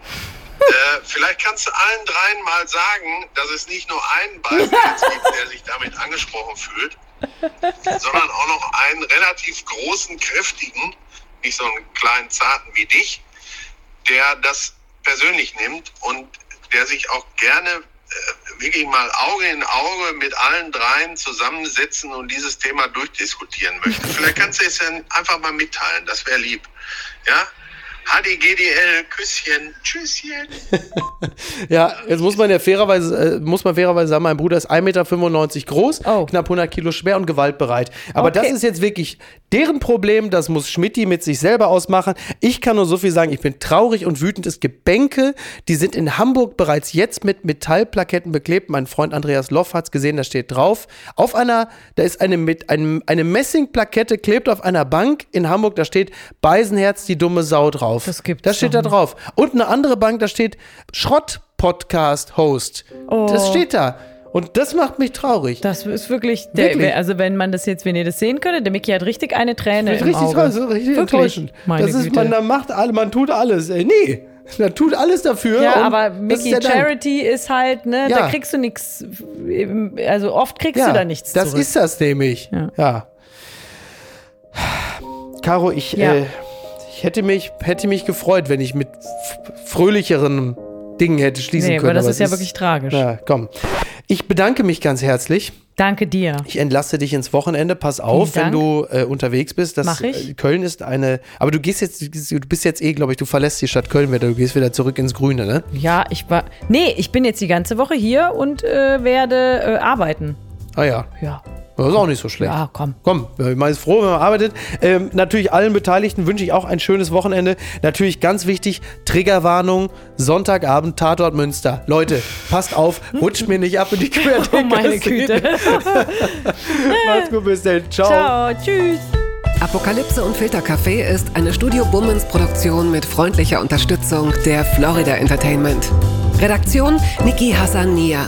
Äh, vielleicht kannst du allen dreien mal sagen, dass es nicht nur einen Beisenherz gibt, der sich damit angesprochen fühlt, sondern auch noch einen relativ großen, kräftigen, nicht so einen kleinen, zarten wie dich, der das persönlich nimmt und der sich auch gerne äh, wirklich mal Auge in Auge mit allen dreien zusammensetzen und dieses Thema durchdiskutieren möchte. Vielleicht kannst du es dann einfach mal mitteilen, das wäre lieb. Ja? HDGDL, Küsschen, Tschüsschen. <laughs> ja, jetzt muss man ja fairerweise, äh, muss man fairerweise sagen, mein Bruder ist 1,95 Meter groß, Oh. knapp 100 Kilo schwer und gewaltbereit. Aber Okay. das ist jetzt wirklich deren Problem, das muss Schmidti mit sich selber ausmachen. Ich kann nur so viel sagen, ich bin traurig und wütend. Es gibt Bänke, die sind in Hamburg bereits jetzt mit Metallplaketten beklebt. Mein Freund Andreas Loff hat es gesehen, da steht drauf. Auf einer, da ist eine, mit, einem, eine Messingplakette, klebt auf einer Bank in Hamburg, da steht Beisenherz, die dumme Sau drauf. Das gibt's Da steht da drauf. Und eine andere Bank, da steht Schrott-Podcast-Host. Das steht da. Und das macht mich traurig. Das ist wirklich, der, Wirklich? also wenn man das jetzt, wenn ihr das sehen könntet, der Micky hat richtig eine Träne Das ist im richtig, Auge. das ist richtig Wirklich? enttäuschend. Meine das ist, Güte. man macht alle, man tut alles. Ey, nee, man tut alles dafür. ja, aber das ist Mickey, der Dank. Charity ist halt, ne, Ja. da kriegst du nichts, also oft kriegst ja, du da nichts Das zurück. ist das nämlich. Ja. Ja. Caro, ich, äh, ich hätte mich, hätte mich gefreut, wenn ich mit fröhlicheren Dingen hätte schließen nee, können. aber das aber ist ja es wirklich tragisch. Ja, komm. Ich bedanke mich ganz herzlich. Danke dir. Ich entlasse dich ins Wochenende. Pass auf, wenn du äh, unterwegs bist. Das, Mach ich. äh, Köln ist eine. Aber du gehst jetzt, du bist jetzt eh, glaube ich, du verlässt die Stadt Köln wieder. Du gehst wieder zurück ins Grüne, ne? Ja, ich war, nee, ich bin jetzt die ganze Woche hier und äh, werde äh, arbeiten. Ah ja, Ja, das ist auch nicht so schlecht. ja, komm. Komm, äh, man ist froh, wenn man arbeitet. Ähm, natürlich allen Beteiligten wünsche ich auch ein schönes Wochenende. Natürlich ganz wichtig, Triggerwarnung, Sonntagabend, Tatort Münster. Leute, passt auf, rutscht mir nicht ab in die <laughs> Querdenker. Oh meine Güte. <laughs> Macht's gut, bis dann. Ciao. Ciao, tschüss. Apokalypse und Filtercafé ist eine Studio Bummens Produktion mit freundlicher Unterstützung der Florida Entertainment. Redaktion Niki Hassania.